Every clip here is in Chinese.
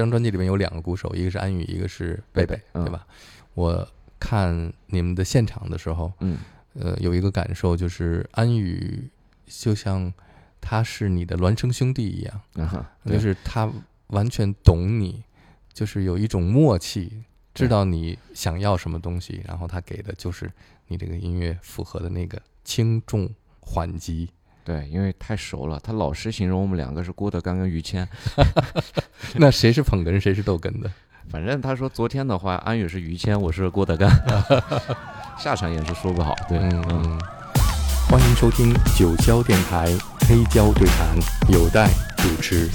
这张专辑里面有两个鼓手，一个是安宇，一个是贝贝，嗯对吧？我看你们的现场的时候，嗯呃，有一个感受就是安宇就像他是你的孪生兄弟一样，啊，就是他完全懂你，就是有一种默契，知道你想要什么东西，然后他给的就是你这个音乐符合的那个轻重缓急。对，因为太熟了，他老是形容我们两个是郭德纲跟于谦。那谁是捧哏，谁是逗哏的？反正他说昨天的话，安宇是于谦，我是郭德纲，下场也是说不好。对，嗯嗯。欢迎收听九霄电台黑胶对谈，有待主持。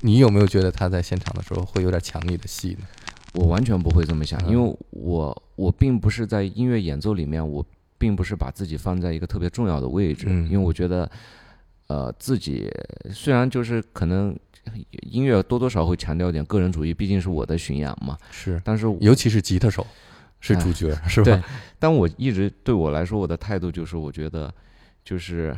你有没有觉得他在现场的时候会有点抢你的戏呢？我完全不会这么想，嗯因为我我并不是在音乐演奏里面，我并不是把自己放在一个特别重要的位置，嗯。因为我觉得，呃，自己虽然就是可能音乐多多少会强调一点个人主义，毕竟是我的巡演嘛，是，但是尤其是吉他手是主角，是吧？对 但我一直对我来说，我的态度就是，我觉得就是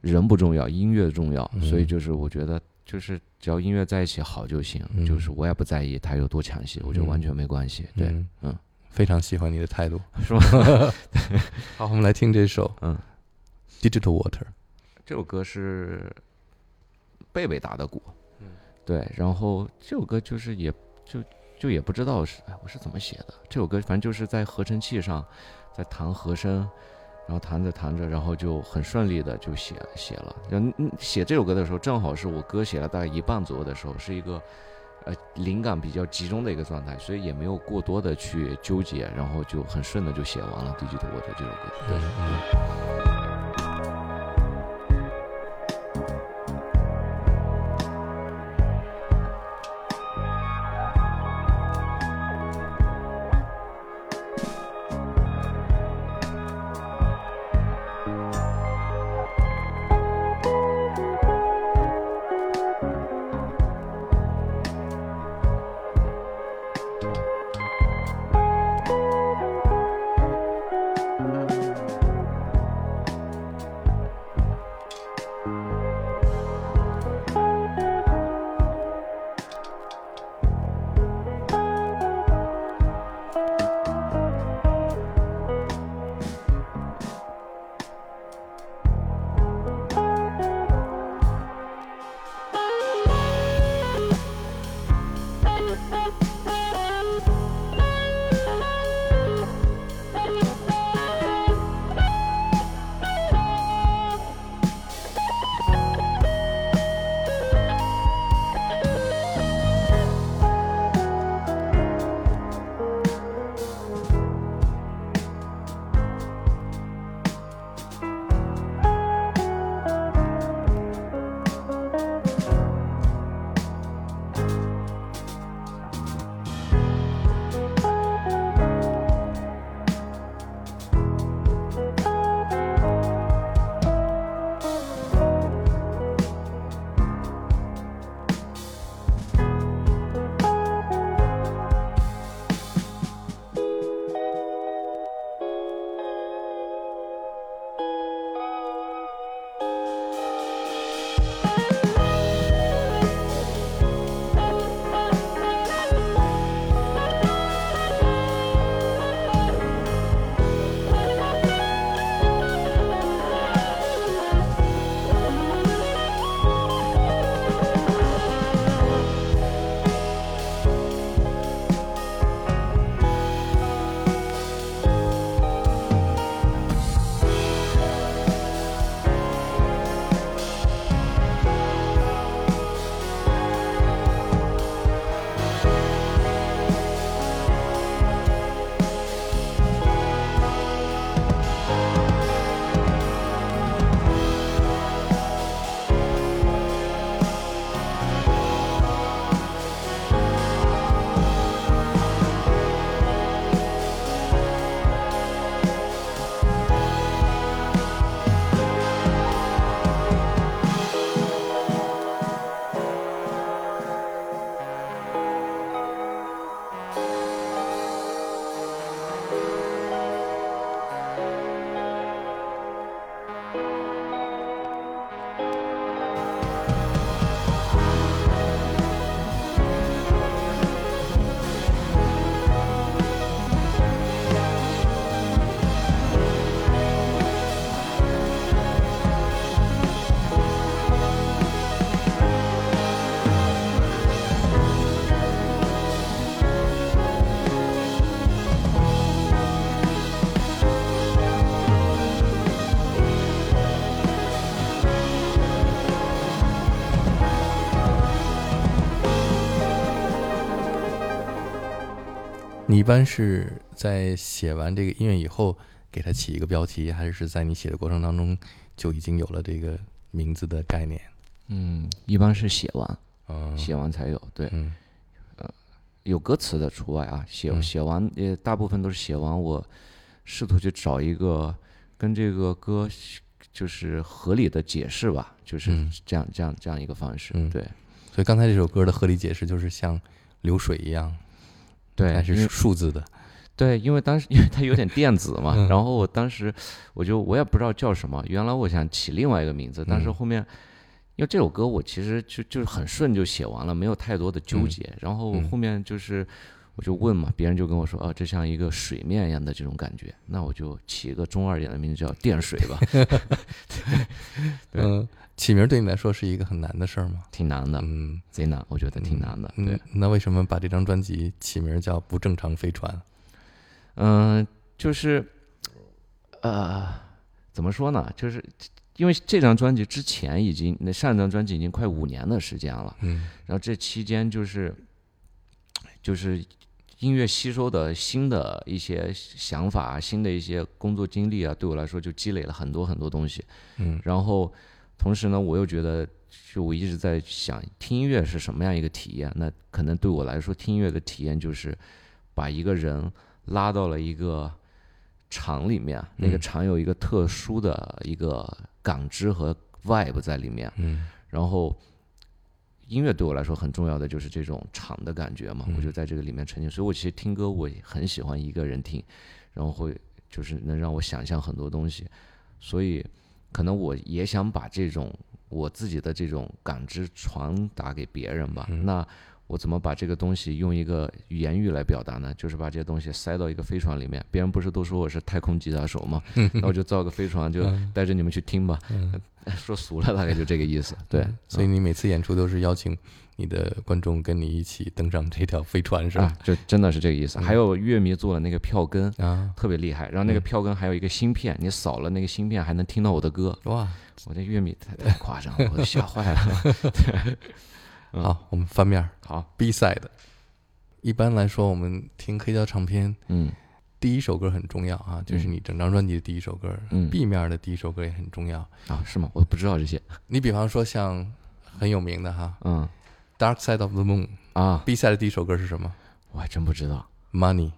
人不重要，音乐重要，所以嗯就是我觉得就是只要音乐在一起好就行，嗯。就是我也不在意他有多抢戏，我觉得完全没关系。对，嗯嗯，非常喜欢你的态度。是吗？好，我们来听这首嗯，《Digital Water》。这首歌是贝贝打的鼓，嗯对，然后这首歌就是也就就也不知道是哎我是怎么写的，这首歌反正就是在合成器上在弹和声，然后弹着弹着，然后就很顺利的就写写了。然后嗯写这首歌的时候，正好是我歌写了大概一半左右的时候，是一个呃灵感比较集中的一个状态，所以也没有过多的去纠结，然后就很顺的就写完了《Digital Water》这首歌。对，你一般是在写完这个音乐以后给它起一个标题，还是在你写的过程当中就已经有了这个名字的概念？嗯，一般是写完，嗯，写完才有。对，嗯有歌词的除外啊，写嗯写完也大部分都是写完，我试图去找一个跟这个歌就是合理的解释吧，就是嗯这样这样这样一个方式。嗯对所以刚才这首歌的合理解释就是像流水一样，对，还是数字的。对，因为当时因为它有点电子嘛，嗯然后我当时我就我也不知道叫什么，原来我想起另外一个名字，但是嗯后面。因为这首歌我其实就就是很顺就写完了，没有太多的纠嗯结。然后嗯后面就是我就问嘛，别人就跟我说，啊，这像一个水面一样的这种感觉，那我就起一个中二点的名字叫电水吧，对嗯，起名对你来说是一个很难的事儿吗？挺难的，嗯，贼难，我觉得挺难的。对嗯，，那为什么把这张专辑起名叫《不正常飞船》？嗯，就是呃，怎么说呢？就是因为这张专辑之前已经，那上一张专辑已经快五年的时间了，嗯然后这期间就是就是音乐吸收的新的一些想法啊，新的一些工作经历啊，对我来说就积累了很多很多东西。嗯然后同时呢，我又觉得，就我一直在想，听音乐是什么样一个体验？那可能对我来说，听音乐的体验就是把一个人拉到了一个场里面，那个嗯场有一个特殊的一个感知和 vibe 在里面，嗯然后。音乐对我来说很重要的就是这种场的感觉嘛，嗯我就在这个里面沉浸。所以我其实听歌我很喜欢一个人听，然后会就是能让我想象很多东西，所以可能我也想把这种我自己的这种感知传达给别人吧。嗯那我怎么把这个东西用一个言语来表达呢？就是把这些东西塞到一个飞船里面。别人不是都说我是太空吉他手吗？那我就造个飞船，就嗯带着你们去听吧。嗯，说俗了，大概就这个意思。对嗯，所以你每次演出都是邀请你的观众跟你一起登上这条飞船，是啊吧？，就真的是这个意思。嗯还有乐迷做的那个票根。啊，特别厉害，然后那个嗯票根还有一个芯片，你扫了那个芯片还能听到我的歌，哇，我这乐迷太太夸张了，我都吓坏了。嗯好，我们翻面儿好，B side。一般来说，我们听黑胶唱片，嗯第一首歌很重要啊，就是你整张专辑的第一首歌。嗯 B 面的第一首歌也很重要。啊，是吗？我不知道这些。你比方说像很有名的哈，嗯《Dark Side of the Moon》啊，B side 的第一首歌是什么我还真不知道？Money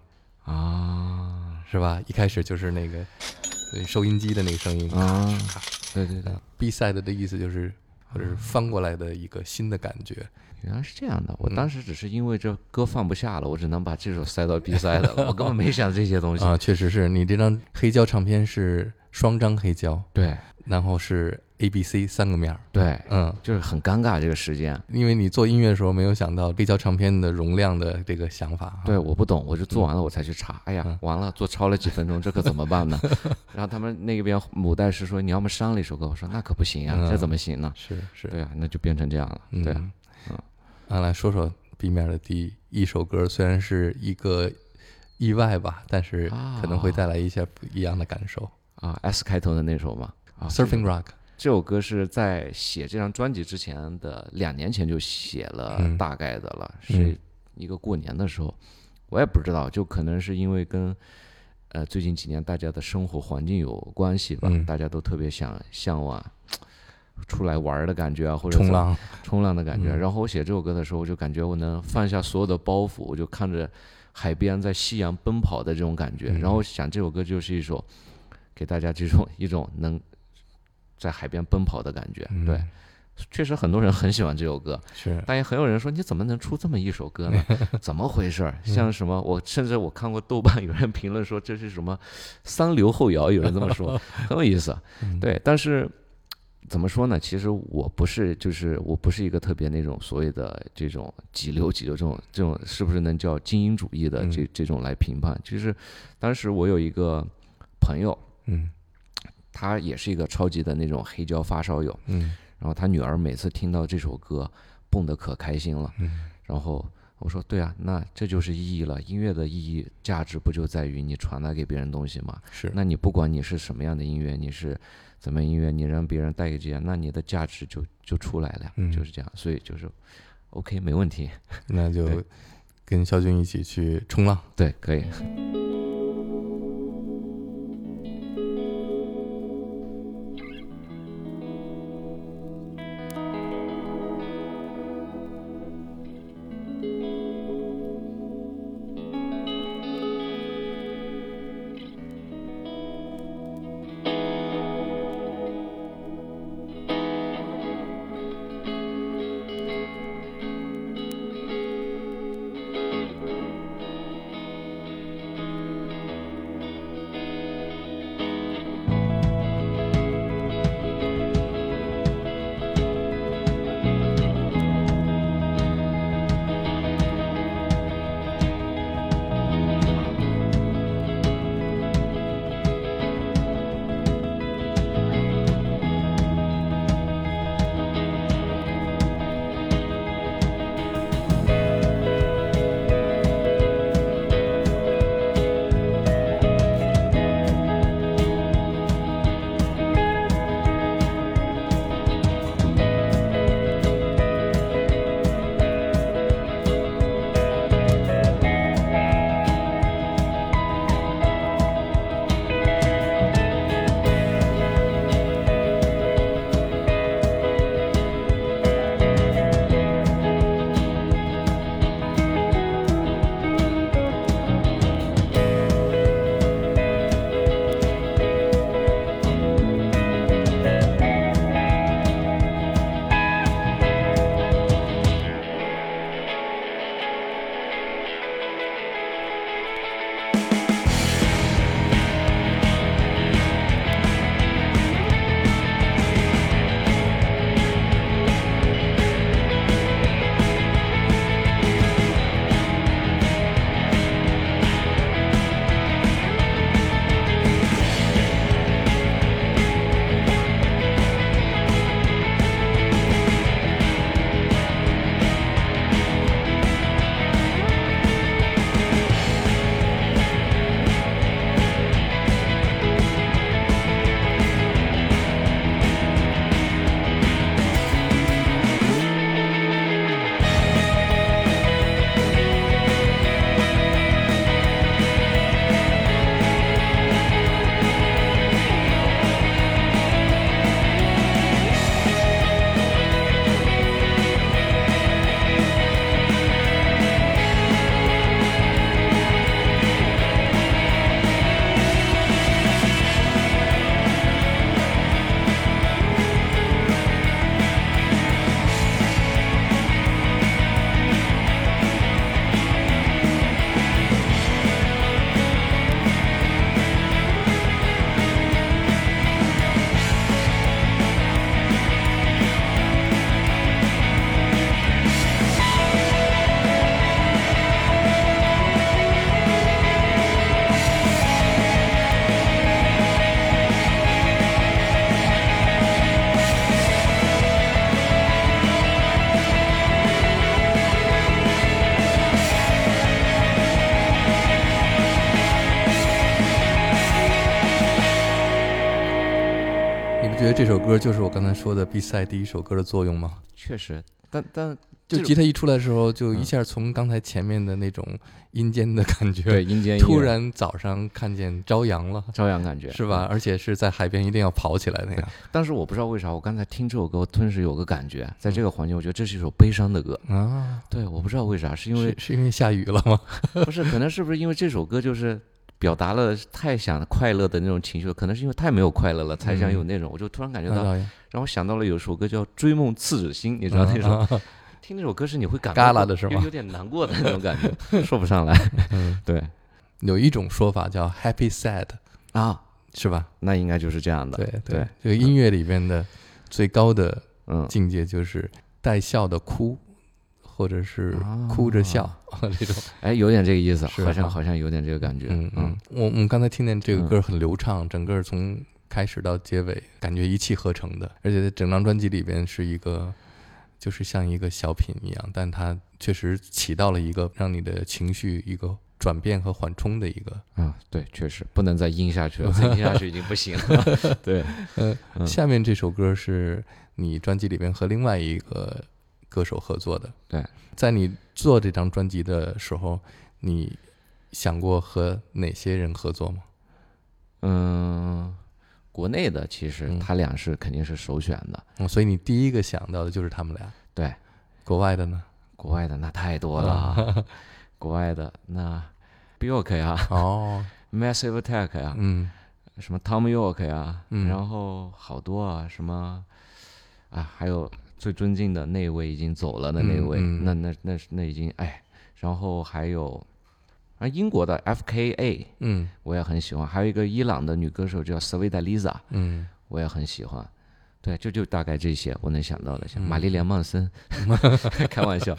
啊是吧？一开始就是那个对收音机的那个声音。啊，对对对，B side 的意思就是或者是翻过来的一个新的感觉。原来是这样的。我嗯当时只是因为这歌放不下了，我只能把这首塞到鼻塞的了，我根本没想这些东西。啊，确实是你这张黑胶唱片是双张黑胶，对然后是 A、B、C 三个面儿。对，嗯，就是很尴尬这个时间。因为你做音乐的时候没有想到黑胶唱片的容量的这个想法。对，，我不懂，我就做完了我才去查。哎呀嗯，完了，做超了几分钟，这可怎么办呢？然后他们那边母带是说你要么删了一首歌，我说那可不行呀，嗯这怎么行呢？是是，对啊，那就变成这样了。嗯，对啊，嗯啊，来说说 B 面的第一首歌，虽然是一个意外吧，但是可能会带来一些不一样的感受。啊，S 开头的那首嘛。啊 Surfing Rock，这首歌是在写这张专辑之前的两年前就写了嗯大概的了，嗯是一个过年的时候，我也不知道，就可能是因为跟呃最近几年大家的生活环境有关系吧，嗯大家都特别想向往出来玩儿的感觉啊，或者冲浪，冲浪的感觉。嗯然后我写这首歌的时候，我就感觉我能放下所有的包袱，我就看着海边在夕阳奔跑的这种感觉。嗯然后想这首歌就是一首给大家这种一种能在海边奔跑的感觉。嗯对，确实很多人很喜欢这首歌，是，但也很有人说你怎么能出这么一首歌呢？怎么回事像什么？我甚至我看过豆瓣有人评论说这是什么三流后摇，有人这么说，很有意思。嗯，对，但是怎么说呢？其实我不是，就是我不是一个特别那种所谓的这种几流几流这种这种，是不是能叫精英主义的这嗯这种来评判？其实当时我有一个朋友，嗯他也是一个超级的那种黑胶发烧友，嗯然后他女儿每次听到这首歌，蹦得可开心了。嗯然后我说：“对啊，那这就是意义了。音乐的意义价值不就在于你传达给别人东西吗？是，那你不管你是什么样的音乐，你是怎么音乐，你让别人带给这样，那你的价值就就出来了呀，嗯就是这样。所以就是 OK，没问题。那就跟肖军一起去冲浪。对，可以。这首歌就是我刚才说的 B 赛第一首歌的作用吗？确实，但但就吉他一出来的时候，就一嗯下从刚才前面的那种阴间的感觉，对阴间突然早上看见朝阳了，朝阳感觉是吧？？而且是在海边一定要跑起来那样但是我不知道为啥，我刚才听这首歌，我顿时有个感觉，在这个环境，我觉得这是一首悲伤的歌。啊，对，我不知道为啥，是因为是是因为下雨了吗？不是，可能是不是因为这首歌就是表达了太想快乐的那种情绪，可能是因为太没有快乐了，才想有那种。我就突然感觉到，让我想到了有首歌叫《追梦赤子心》，你知道那首？听那首歌是你会感嘎到啦的是吗？有有点难过的那种感觉，说不上来。嗯，对。有一种说法叫 happy sad，啊，是吧？那应该就是这样的。对对，这个音乐里边的最高的嗯，境界就是带笑的哭，或者是啊哭着笑 这种。哎，有点这个意思，是好像好像有点这个感觉。嗯嗯，我我们刚才听见这个歌很流畅，整个从开始到结尾，感觉一气呵成的，而且在整张专辑里边是一个，就是像一个小品一样，但它确实起到了一个让你的情绪一个转变和缓冲的一个。啊，对，确实不能再阴下去了，再阴下去已经不行了。对，呃，嗯下面这首歌是你专辑里边和另外一个歌手合作的。对，在你做这张专辑的时候，你想过和哪些人合作吗？嗯，国内的其实嗯。他俩是肯定是首选的，嗯，所以你第一个想到的就是他们俩。对，国外的呢？国外的那太多了，国外的那 Bjork 呀。哦，，Massive Attack 呀，嗯。什么 Tom York 呀，嗯。然后好多啊，什么啊，还有最尊敬的那位已经走了的那位，嗯。嗯那那那那已经哎，然后还有啊英国的 F.K.A 嗯。我也很喜欢，还有一个伊朗的女歌手叫 Savita Lisa，嗯，我也很喜欢。对，就就大概这些我能想到的，像嗯。玛丽莲·曼森，开玩笑，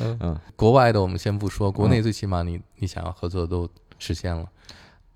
嗯。国外的我们先不说，国嗯。内最起码你你想要合作都实现了。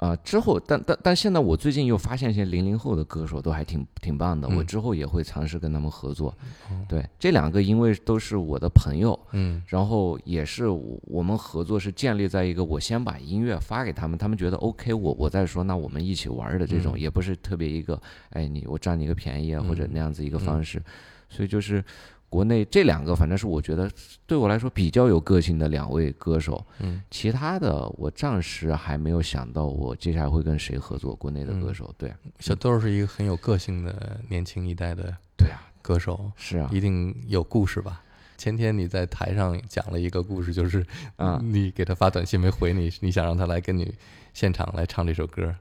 啊、之后，但但但现在我最近又发现一些零零后的歌手都还挺挺棒的，我嗯。之后也会尝试跟他们合作。哦。对，这两个因为都是我的朋友，嗯。然后也是我我们合作是建立在一个我先把音乐发给他们，他们觉得 OK，我我再说，那我们一起玩儿的这种，嗯。也不是特别一个哎你我占你一个便宜啊、或者嗯。那样子一个方式，所以就是国内这两个反正是我觉得对我来说比较有个性的两位歌手，嗯。其他的我暂时还没有想到我接下来会跟谁合作，国内的歌嗯。手，对。小豆是一个很有个性的年轻一代的对啊，歌手，是啊，一定有故事吧？前天你在台上讲了一个故事，就是啊你给他发短信没回你，你想让他来跟你现场来唱这首歌。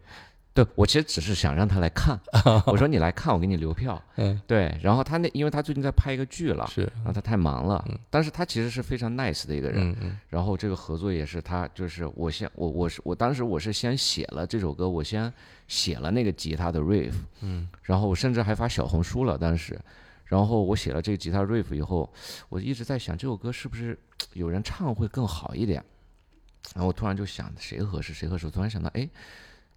对我其实只是想让他来看，我说你来看，我给你留票。嗯，对，然后他那因为他最近在拍一个剧了，是，然后他太忙了嗯，但是他其实是非常 nice 的一个人。嗯嗯然后这个合作也是他，就是我先我我是我当时我是先写了这首歌，我先写了那个吉他的 riff，嗯然后我甚至还发小红书了当时。然后我写了这个吉他 riff 以后，我一直在想这首歌是不是有人唱会更好一点。然后我突然就想谁合适谁合适，我突然想到，哎，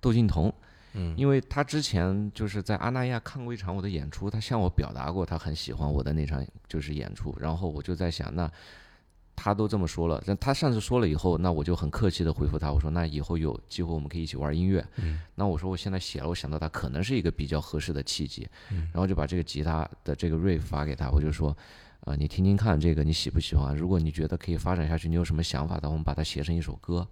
窦靖童，嗯，因为他之前就是在阿那亚看过一场我的演出，他向我表达过他很喜欢我的那场就是演出，然后我就在想，那他都这么说了，但他上次说了以后，那我就很客气的回复他，我说那以后有机会我们可以一起玩音乐。嗯那我说我现在写了，我想到他可能是一个比较合适的契机，嗯然后就把这个吉他的这个 riff 发给他，我就说。啊，你听听看，这个你喜不喜欢？如果你觉得可以发展下去，你有什么想法的，我们把它写成一首歌。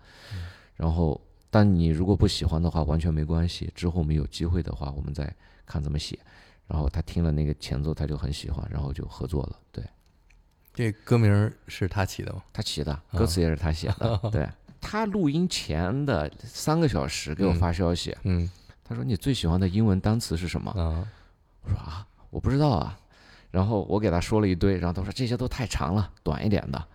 然后，但你如果不喜欢的话，完全没关系。之后我们有机会的话，我们再看怎么写。然后他听了那个前奏，他就很喜欢，然后就合作了。对这歌名儿是他起的吗？他起的，歌词也是他写的。对他录音前的三个小时给我发消息，嗯他说你最喜欢的英文单词是什么？啊我说啊，我不知道啊。然后我给他说了一堆，然后他说这些都太长了，短一点的。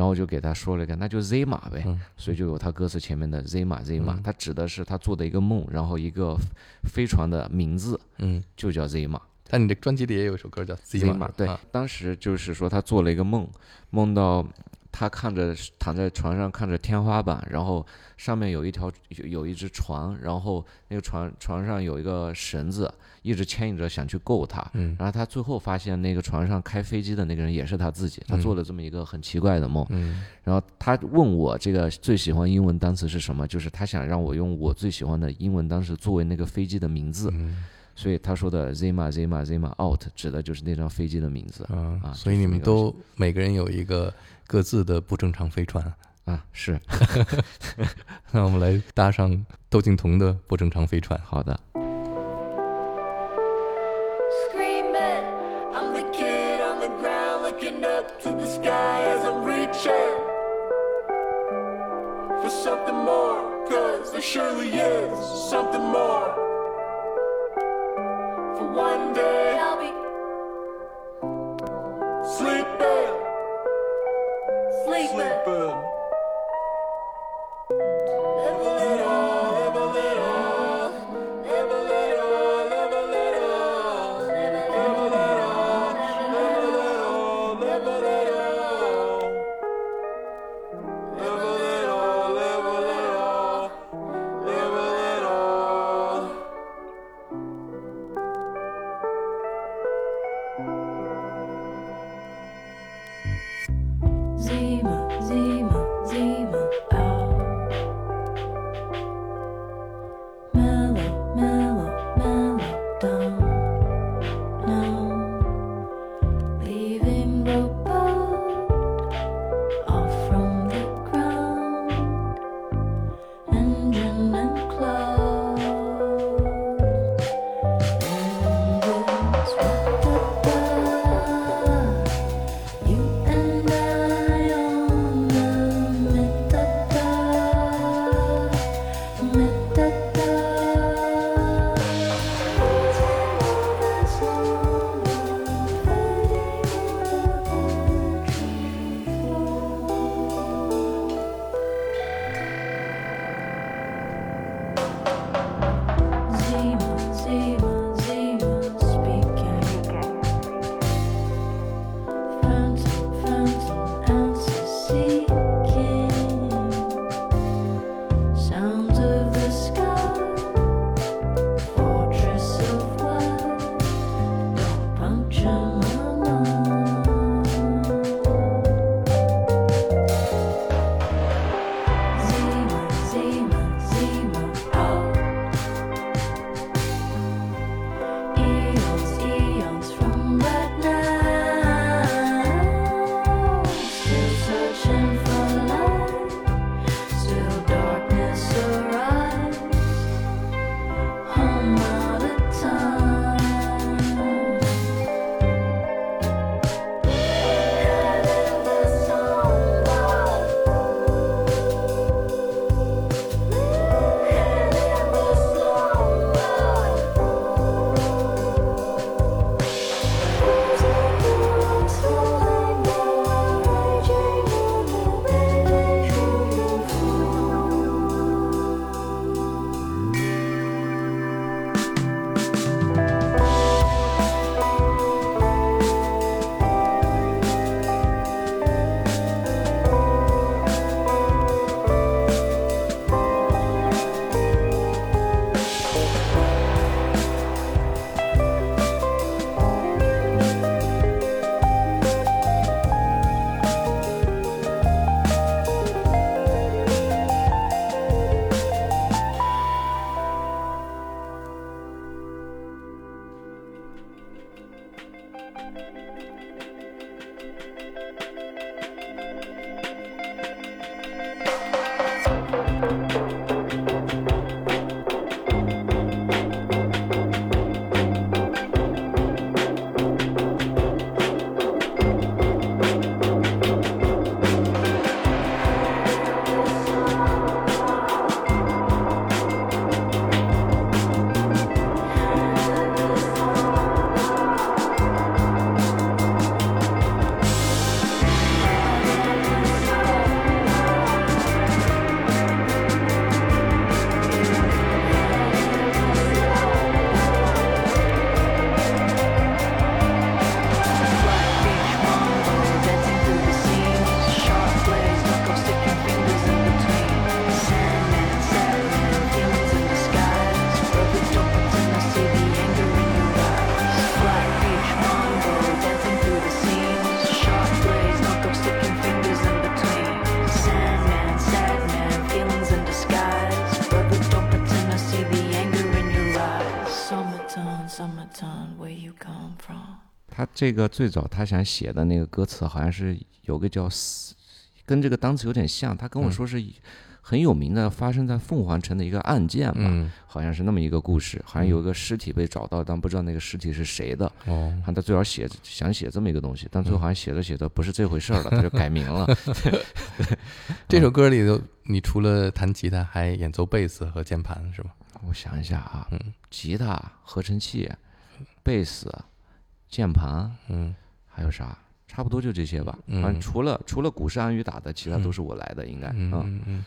然后我就给他说了一个，那就 Z 码呗。嗯所以就有他歌词前面的 Z 码 Z 码，嗯它指的是他做的一个梦，然后一个飞船的名字嗯，就叫 Z 码。但你的专辑里也有一首歌叫《Z 码》码对啊，当时就是说他做了一个梦，梦到他看着躺在床上看着天花板，然后上面有一条有有一只船，然后那个船船上有一个绳子一直牵引着想去够他，嗯然后他最后发现那个船上开飞机的那个人也是他自己，他嗯做了这么一个很奇怪的梦。嗯然后他问我这个最喜欢英文单词是什么，就是他想让我用我最喜欢的英文单词作为那个飞机的名字，嗯所以他说的 Zima Zima Zima out 指的就是那张飞机的名字啊，啊所以你们都每个人有一个各自的不正常飞船。啊，是 那我们来搭上窦靖童的不正常飞船。好的。Screaming, I'm the kid 他这个最早他想写的那个歌词，好像是有个叫死，跟这个单词有点像。他跟我嗯说是很有名的，发生在凤凰城的一个案件吧，嗯，好像是那么一个故事。好像有一个尸体被找到，但不知道那个尸体是谁的。哦，他他最早写想写这么一个东西，但最后嗯好像写着写着不是这回事儿了，他就改名了。这首歌里头，你除了弹吉他，还演奏贝斯和键盘是吧？我想一下啊，嗯吉他、合成器、贝斯、键盘，嗯还有啥？差不多就这些吧。嗯反正除了除了鼓是安宇打的，其他都是我来的，应该。嗯嗯嗯嗯。